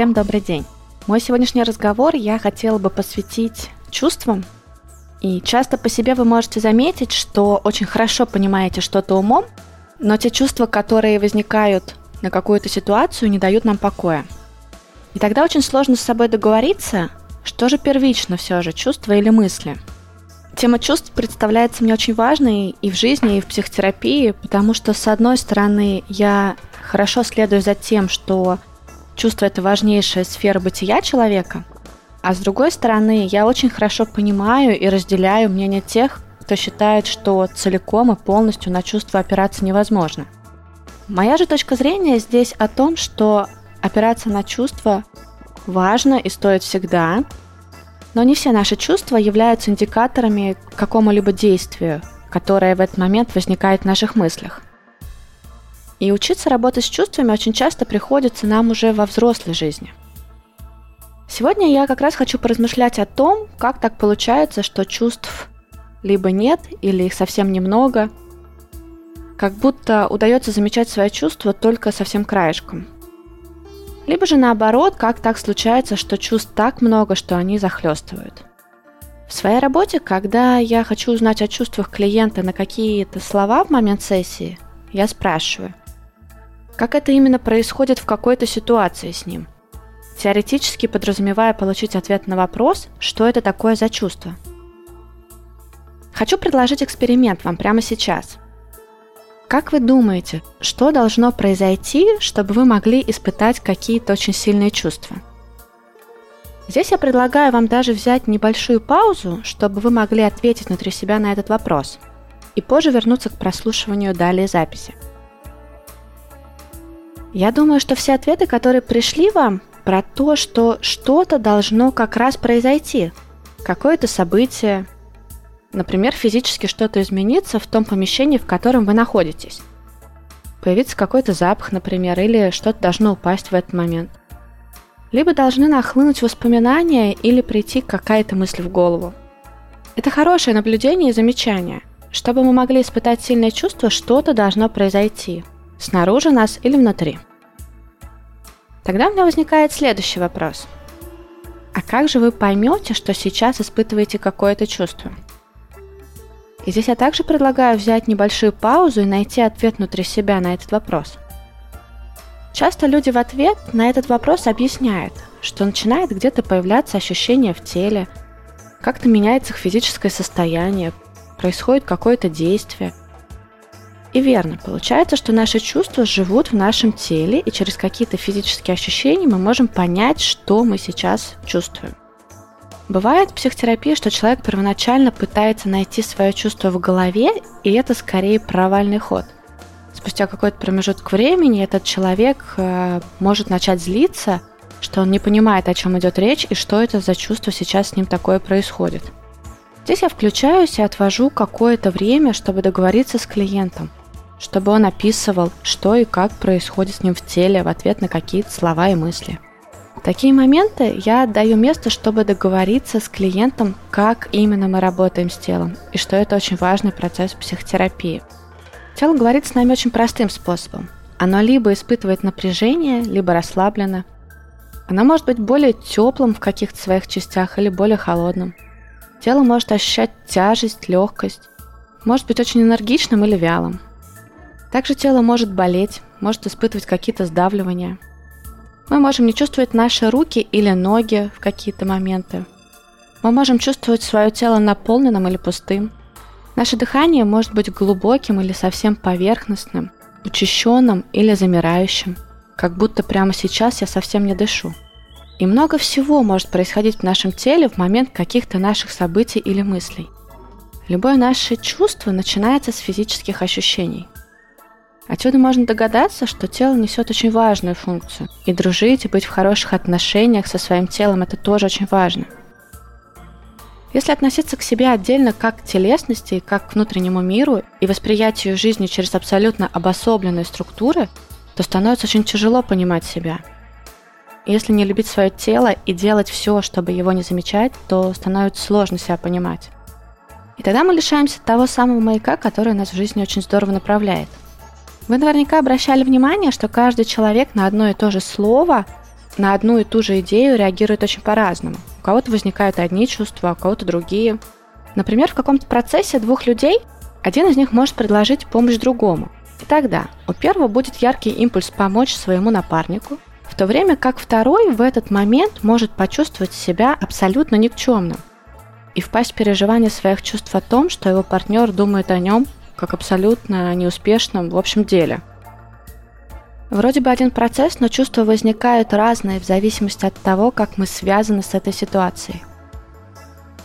Всем добрый день. Мой сегодняшний разговор я хотела бы посвятить чувствам. И часто по себе вы можете заметить, что очень хорошо понимаете что-то умом, но те чувства, которые возникают на какую-то ситуацию, не дают нам покоя. И тогда очень сложно с собой договориться, что же первично все же, чувства или мысли. Тема чувств представляется мне очень важной и в жизни, и в психотерапии, потому что, с одной стороны, я хорошо следую за тем, что чувство – это важнейшая сфера бытия человека, а с другой стороны, я очень хорошо понимаю и разделяю мнение тех, кто считает, что целиком и полностью на чувства опираться невозможно. Моя же точка зрения здесь о том, что опираться на чувства важно и стоит всегда, но не все наши чувства являются индикаторами какому-либо действию, которое в этот момент возникает в наших мыслях. И учиться работать с чувствами очень часто приходится нам уже во взрослой жизни. Сегодня я как раз хочу поразмышлять о том, как так получается, что чувств либо нет, или их совсем немного, как будто удается замечать свои чувства только совсем краешком – либо же наоборот, как так случается, что чувств так много, что они захлестывают. В своей работе, когда я хочу узнать о чувствах клиента на какие-то слова в момент сессии, я спрашиваю, как это именно происходит в какой-то ситуации с ним, теоретически подразумевая получить ответ на вопрос, что это такое за чувство. Хочу предложить эксперимент вам прямо сейчас – как вы думаете, что должно произойти, чтобы вы могли испытать какие-то очень сильные чувства? Здесь я предлагаю вам даже взять небольшую паузу, чтобы вы могли ответить внутри себя на этот вопрос, и позже вернуться к прослушиванию далее записи. Я думаю, что все ответы, которые пришли вам, про то, что что-то должно как раз произойти, какое-то событие, Например, физически что-то изменится в том помещении, в котором вы находитесь. Появится какой-то запах, например, или что-то должно упасть в этот момент. Либо должны нахлынуть воспоминания или прийти какая-то мысль в голову. Это хорошее наблюдение и замечание. Чтобы мы могли испытать сильное чувство, что-то должно произойти. Снаружи нас или внутри. Тогда у меня возникает следующий вопрос. А как же вы поймете, что сейчас испытываете какое-то чувство? И здесь я также предлагаю взять небольшую паузу и найти ответ внутри себя на этот вопрос. Часто люди в ответ на этот вопрос объясняют, что начинает где-то появляться ощущение в теле, как-то меняется их физическое состояние, происходит какое-то действие. И верно, получается, что наши чувства живут в нашем теле, и через какие-то физические ощущения мы можем понять, что мы сейчас чувствуем. Бывает в психотерапии, что человек первоначально пытается найти свое чувство в голове, и это скорее провальный ход. Спустя какой-то промежуток времени этот человек э, может начать злиться, что он не понимает, о чем идет речь и что это за чувство сейчас с ним такое происходит. Здесь я включаюсь и отвожу какое-то время, чтобы договориться с клиентом, чтобы он описывал, что и как происходит с ним в теле в ответ на какие-то слова и мысли. В такие моменты я отдаю место, чтобы договориться с клиентом, как именно мы работаем с телом, и что это очень важный процесс психотерапии. Тело говорит с нами очень простым способом. Оно либо испытывает напряжение, либо расслаблено. Оно может быть более теплым в каких-то своих частях или более холодным. Тело может ощущать тяжесть, легкость, может быть очень энергичным или вялым. Также тело может болеть, может испытывать какие-то сдавливания – мы можем не чувствовать наши руки или ноги в какие-то моменты. Мы можем чувствовать свое тело наполненным или пустым. Наше дыхание может быть глубоким или совсем поверхностным, учащенным или замирающим, как будто прямо сейчас я совсем не дышу. И много всего может происходить в нашем теле в момент каких-то наших событий или мыслей. Любое наше чувство начинается с физических ощущений – Отсюда можно догадаться, что тело несет очень важную функцию. И дружить, и быть в хороших отношениях со своим телом – это тоже очень важно. Если относиться к себе отдельно как к телесности, как к внутреннему миру и восприятию жизни через абсолютно обособленные структуры, то становится очень тяжело понимать себя. Если не любить свое тело и делать все, чтобы его не замечать, то становится сложно себя понимать. И тогда мы лишаемся того самого маяка, который нас в жизни очень здорово направляет – вы наверняка обращали внимание, что каждый человек на одно и то же слово на одну и ту же идею реагируют очень по-разному. У кого-то возникают одни чувства, у кого-то другие. Например, в каком-то процессе двух людей один из них может предложить помощь другому. И тогда у первого будет яркий импульс помочь своему напарнику, в то время как второй в этот момент может почувствовать себя абсолютно никчемным и впасть в переживание своих чувств о том, что его партнер думает о нем как абсолютно неуспешном в общем деле. Вроде бы один процесс, но чувства возникают разные в зависимости от того, как мы связаны с этой ситуацией.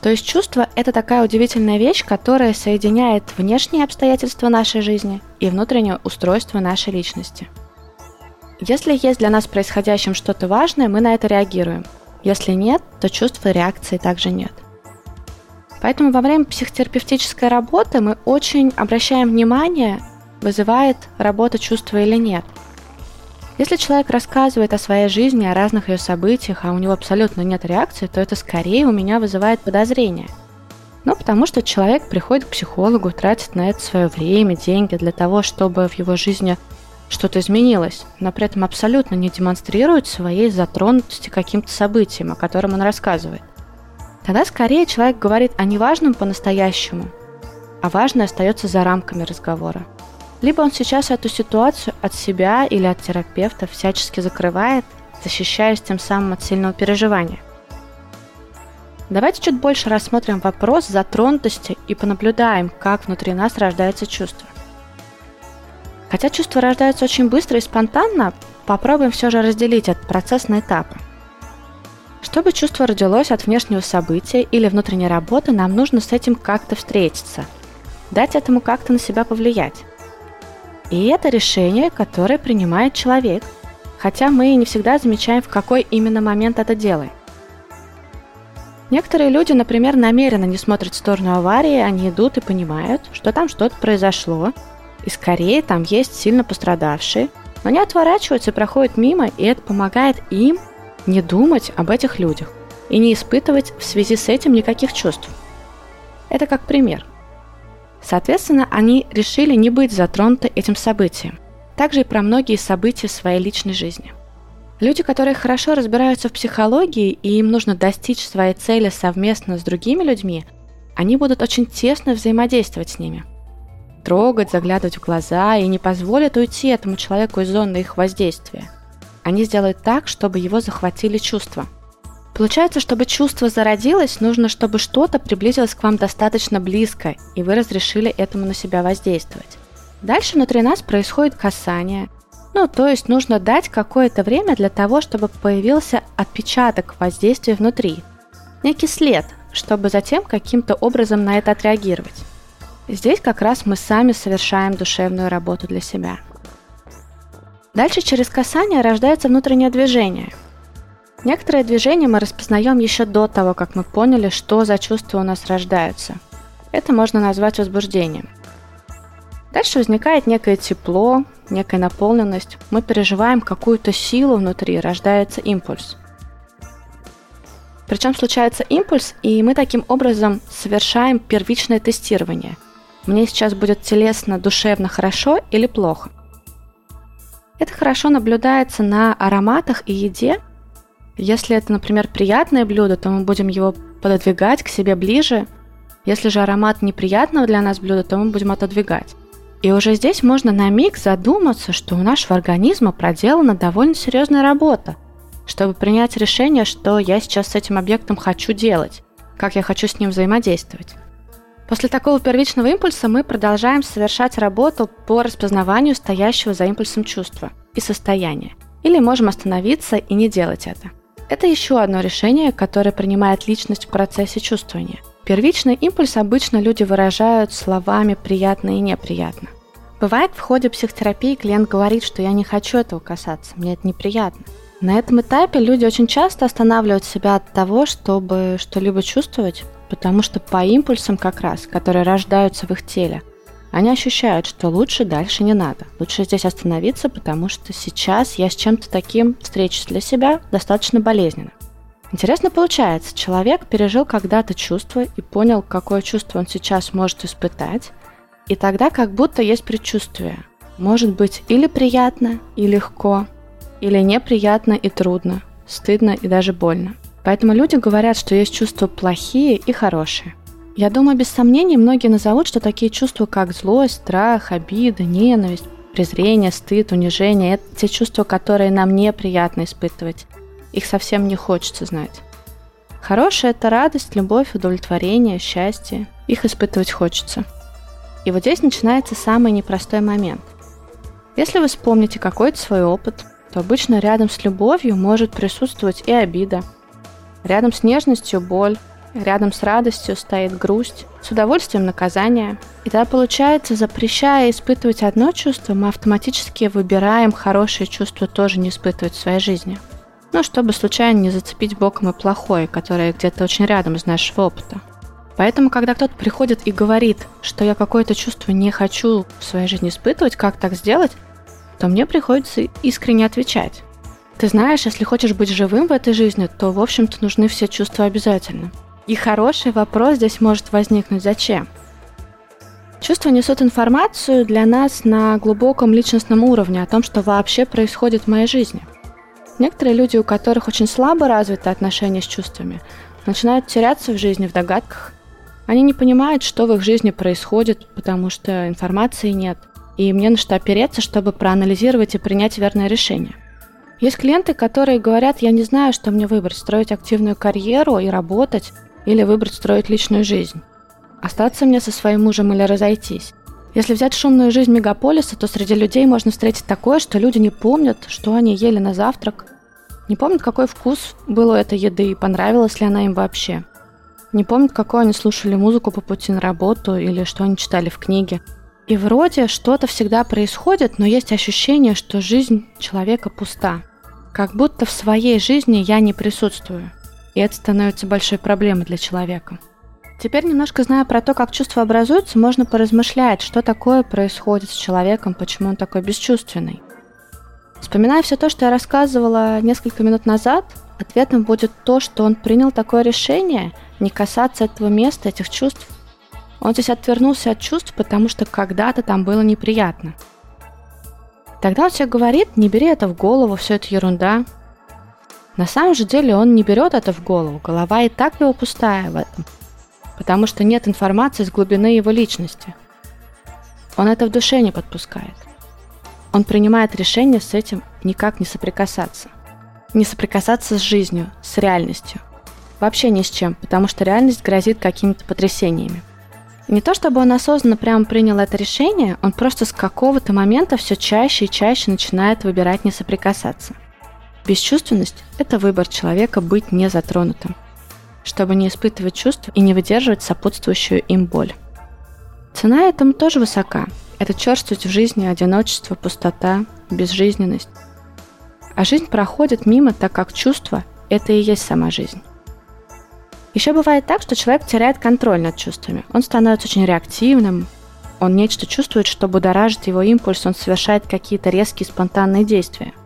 То есть чувство – это такая удивительная вещь, которая соединяет внешние обстоятельства нашей жизни и внутреннее устройство нашей личности. Если есть для нас происходящим что-то важное, мы на это реагируем. Если нет, то чувства реакции также нет. Поэтому во время психотерапевтической работы мы очень обращаем внимание, вызывает работа чувства или нет. Если человек рассказывает о своей жизни, о разных ее событиях, а у него абсолютно нет реакции, то это скорее у меня вызывает подозрение. Ну, потому что человек приходит к психологу, тратит на это свое время, деньги для того, чтобы в его жизни что-то изменилось, но при этом абсолютно не демонстрирует своей затронутости каким-то событием, о котором он рассказывает. Тогда скорее человек говорит о неважном по-настоящему, а важное остается за рамками разговора. Либо он сейчас эту ситуацию от себя или от терапевта всячески закрывает, защищаясь тем самым от сильного переживания. Давайте чуть больше рассмотрим вопрос затронутости и понаблюдаем, как внутри нас рождается чувство. Хотя чувства рождаются очень быстро и спонтанно, попробуем все же разделить этот процесс на этапы. Чтобы чувство родилось от внешнего события или внутренней работы, нам нужно с этим как-то встретиться, дать этому как-то на себя повлиять. И это решение, которое принимает человек, хотя мы не всегда замечаем, в какой именно момент это делаем. Некоторые люди, например, намеренно не смотрят в сторону аварии, они идут и понимают, что там что-то произошло, и скорее там есть сильно пострадавшие, но они отворачиваются и проходят мимо, и это помогает им не думать об этих людях и не испытывать в связи с этим никаких чувств. Это как пример. Соответственно, они решили не быть затронуты этим событием. Также и про многие события своей личной жизни. Люди, которые хорошо разбираются в психологии и им нужно достичь своей цели совместно с другими людьми, они будут очень тесно взаимодействовать с ними. Трогать, заглядывать в глаза и не позволят уйти этому человеку из зоны их воздействия. Они сделают так, чтобы его захватили чувства. Получается, чтобы чувство зародилось, нужно, чтобы что-то приблизилось к вам достаточно близко, и вы разрешили этому на себя воздействовать. Дальше внутри нас происходит касание. Ну, то есть нужно дать какое-то время для того, чтобы появился отпечаток воздействия внутри. Некий след, чтобы затем каким-то образом на это отреагировать. Здесь как раз мы сами совершаем душевную работу для себя. Дальше через касание рождается внутреннее движение. Некоторые движения мы распознаем еще до того, как мы поняли, что за чувства у нас рождаются. Это можно назвать возбуждением. Дальше возникает некое тепло, некая наполненность. Мы переживаем какую-то силу внутри, рождается импульс. Причем случается импульс, и мы таким образом совершаем первичное тестирование. Мне сейчас будет телесно, душевно хорошо или плохо. Это хорошо наблюдается на ароматах и еде. Если это, например, приятное блюдо, то мы будем его пододвигать к себе ближе. Если же аромат неприятного для нас блюда, то мы будем отодвигать. И уже здесь можно на миг задуматься, что у нашего организма проделана довольно серьезная работа, чтобы принять решение, что я сейчас с этим объектом хочу делать, как я хочу с ним взаимодействовать. После такого первичного импульса мы продолжаем совершать работу по распознаванию стоящего за импульсом чувства и состояния. Или можем остановиться и не делать это. Это еще одно решение, которое принимает личность в процессе чувствования. Первичный импульс обычно люди выражают словами «приятно» и «неприятно». Бывает, в ходе психотерапии клиент говорит, что я не хочу этого касаться, мне это неприятно. На этом этапе люди очень часто останавливают себя от того, чтобы что-либо чувствовать, потому что по импульсам как раз, которые рождаются в их теле, они ощущают, что лучше дальше не надо. Лучше здесь остановиться, потому что сейчас я с чем-то таким встречусь для себя достаточно болезненно. Интересно получается, человек пережил когда-то чувство и понял, какое чувство он сейчас может испытать, и тогда как будто есть предчувствие. Может быть или приятно, и легко, или неприятно и трудно, стыдно и даже больно. Поэтому люди говорят, что есть чувства плохие и хорошие. Я думаю, без сомнений многие назовут, что такие чувства, как злость, страх, обида, ненависть, презрение, стыд, унижение – это те чувства, которые нам неприятно испытывать. Их совсем не хочется знать. Хорошее – это радость, любовь, удовлетворение, счастье. Их испытывать хочется. И вот здесь начинается самый непростой момент. Если вы вспомните какой-то свой опыт, то обычно рядом с любовью может присутствовать и обида. Рядом с нежностью – боль, Рядом с радостью стоит грусть, с удовольствием наказание. И тогда получается, запрещая испытывать одно чувство, мы автоматически выбираем хорошее чувство тоже не испытывать в своей жизни. Ну, чтобы случайно не зацепить боком и плохое, которое где-то очень рядом из нашего опыта. Поэтому, когда кто-то приходит и говорит, что я какое-то чувство не хочу в своей жизни испытывать, как так сделать, то мне приходится искренне отвечать. Ты знаешь, если хочешь быть живым в этой жизни, то, в общем-то, нужны все чувства обязательно. И хороший вопрос здесь может возникнуть «Зачем?». Чувства несут информацию для нас на глубоком личностном уровне о том, что вообще происходит в моей жизни. Некоторые люди, у которых очень слабо развито отношение с чувствами, начинают теряться в жизни в догадках. Они не понимают, что в их жизни происходит, потому что информации нет, и им не на что опереться, чтобы проанализировать и принять верное решение. Есть клиенты, которые говорят, я не знаю, что мне выбрать, строить активную карьеру и работать, или выбрать строить личную жизнь. Остаться мне со своим мужем или разойтись. Если взять шумную жизнь мегаполиса, то среди людей можно встретить такое, что люди не помнят, что они ели на завтрак, не помнят, какой вкус был у этой еды и понравилась ли она им вообще. Не помнят, какую они слушали музыку по пути на работу или что они читали в книге. И вроде что-то всегда происходит, но есть ощущение, что жизнь человека пуста. Как будто в своей жизни я не присутствую и это становится большой проблемой для человека. Теперь, немножко зная про то, как чувства образуются, можно поразмышлять, что такое происходит с человеком, почему он такой бесчувственный. Вспоминая все то, что я рассказывала несколько минут назад, ответом будет то, что он принял такое решение не касаться этого места, этих чувств. Он здесь отвернулся от чувств, потому что когда-то там было неприятно. Тогда он себе говорит, не бери это в голову, все это ерунда, на самом же деле он не берет это в голову, голова и так его пустая в этом, потому что нет информации с глубины его личности. Он это в душе не подпускает. Он принимает решение с этим никак не соприкасаться. Не соприкасаться с жизнью, с реальностью. Вообще ни с чем, потому что реальность грозит какими-то потрясениями. Не то чтобы он осознанно прямо принял это решение, он просто с какого-то момента все чаще и чаще начинает выбирать не соприкасаться – Бесчувственность – это выбор человека быть не затронутым, чтобы не испытывать чувств и не выдерживать сопутствующую им боль. Цена этому тоже высока. Это черствость в жизни, одиночество, пустота, безжизненность. А жизнь проходит мимо, так как чувство – это и есть сама жизнь. Еще бывает так, что человек теряет контроль над чувствами. Он становится очень реактивным, он нечто чувствует, что будоражит его импульс, он совершает какие-то резкие спонтанные действия –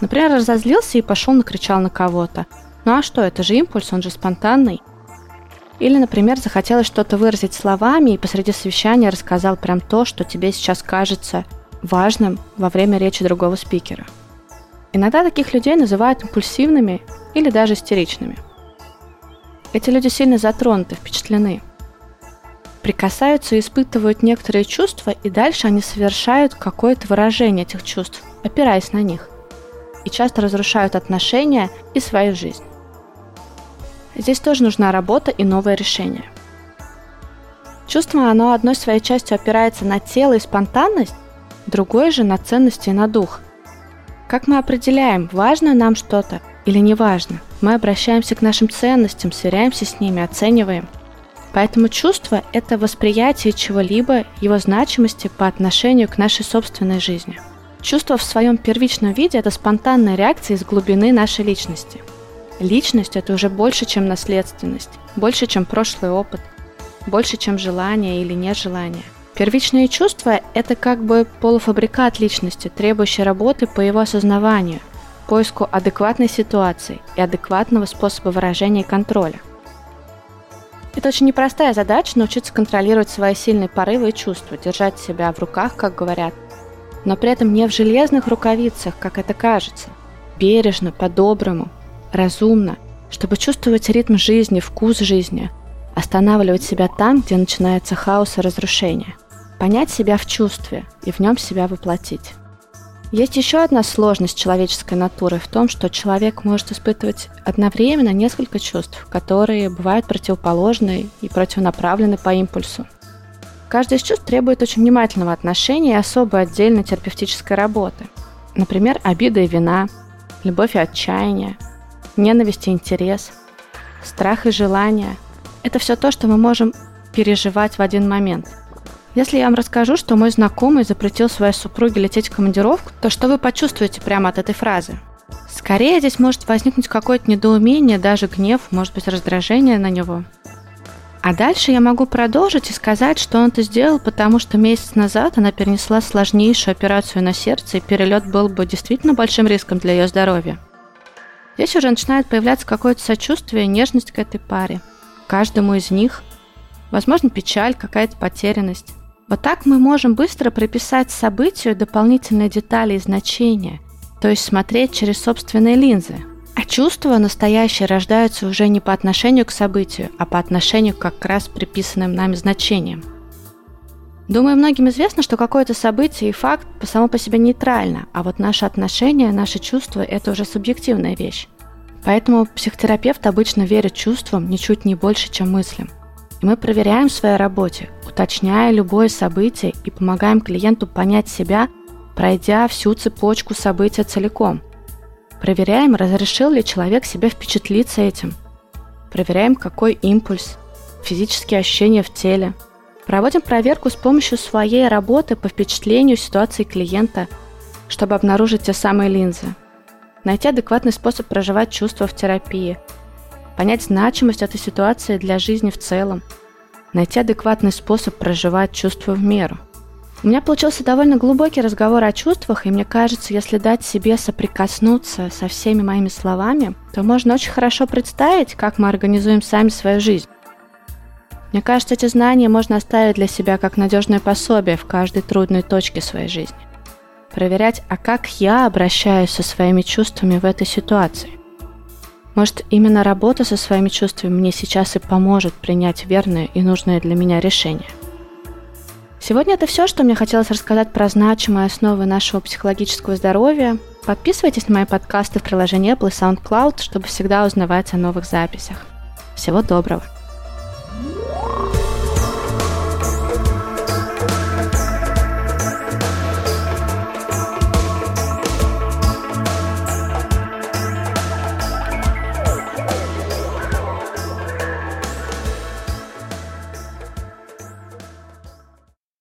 Например, разозлился и пошел накричал на кого-то. Ну а что, это же импульс, он же спонтанный. Или, например, захотелось что-то выразить словами и посреди совещания рассказал прям то, что тебе сейчас кажется важным во время речи другого спикера. Иногда таких людей называют импульсивными или даже истеричными. Эти люди сильно затронуты, впечатлены. Прикасаются и испытывают некоторые чувства, и дальше они совершают какое-то выражение этих чувств, опираясь на них – и часто разрушают отношения и свою жизнь. Здесь тоже нужна работа и новое решение. Чувство, оно одной своей частью опирается на тело и спонтанность, другой же на ценности и на дух. Как мы определяем, важно нам что-то или не важно? Мы обращаемся к нашим ценностям, сверяемся с ними, оцениваем. Поэтому чувство – это восприятие чего-либо, его значимости по отношению к нашей собственной жизни – Чувство в своем первичном виде – это спонтанная реакция из глубины нашей личности. Личность – это уже больше, чем наследственность, больше, чем прошлый опыт, больше, чем желание или нежелание. Первичные чувства – это как бы полуфабрикат личности, требующий работы по его осознаванию, поиску адекватной ситуации и адекватного способа выражения контроля. Это очень непростая задача – научиться контролировать свои сильные порывы и чувства, держать себя в руках, как говорят, но при этом не в железных рукавицах, как это кажется. бережно, по-доброму, разумно, чтобы чувствовать ритм жизни, вкус жизни, останавливать себя там, где начинается хаос и разрушение, понять себя в чувстве и в нем себя воплотить. Есть еще одна сложность человеческой натуры в том, что человек может испытывать одновременно несколько чувств, которые бывают противоположны и противонаправлены по импульсу. Каждый из чувств требует очень внимательного отношения и особой отдельной терапевтической работы. Например, обида и вина, любовь и отчаяние, ненависть и интерес, страх и желание – это все то, что мы можем переживать в один момент – если я вам расскажу, что мой знакомый запретил своей супруге лететь в командировку, то что вы почувствуете прямо от этой фразы? Скорее здесь может возникнуть какое-то недоумение, даже гнев, может быть раздражение на него. А дальше я могу продолжить и сказать, что он это сделал, потому что месяц назад она перенесла сложнейшую операцию на сердце, и перелет был бы действительно большим риском для ее здоровья. Здесь уже начинает появляться какое-то сочувствие, нежность к этой паре. Каждому из них, возможно, печаль, какая-то потерянность. Вот так мы можем быстро приписать событию дополнительные детали и значения, то есть смотреть через собственные линзы. А чувства настоящие рождаются уже не по отношению к событию, а по отношению как раз приписанным нами значениям. Думаю, многим известно, что какое-то событие и факт само по себе нейтрально, а вот наши отношения, наши чувства – это уже субъективная вещь. Поэтому психотерапевт обычно верит чувствам ничуть не больше, чем мыслям. И мы проверяем в своей работе, уточняя любое событие и помогаем клиенту понять себя, пройдя всю цепочку события целиком. Проверяем, разрешил ли человек себе впечатлиться этим. Проверяем, какой импульс, физические ощущения в теле. Проводим проверку с помощью своей работы по впечатлению ситуации клиента, чтобы обнаружить те самые линзы. Найти адекватный способ проживать чувства в терапии – понять значимость этой ситуации для жизни в целом, найти адекватный способ проживать чувства в меру. У меня получился довольно глубокий разговор о чувствах, и мне кажется, если дать себе соприкоснуться со всеми моими словами, то можно очень хорошо представить, как мы организуем сами свою жизнь. Мне кажется, эти знания можно оставить для себя как надежное пособие в каждой трудной точке своей жизни. Проверять, а как я обращаюсь со своими чувствами в этой ситуации. Может, именно работа со своими чувствами мне сейчас и поможет принять верное и нужное для меня решение. Сегодня это все, что мне хотелось рассказать про значимые основы нашего психологического здоровья. Подписывайтесь на мои подкасты в приложении Apple и SoundCloud, чтобы всегда узнавать о новых записях. Всего доброго!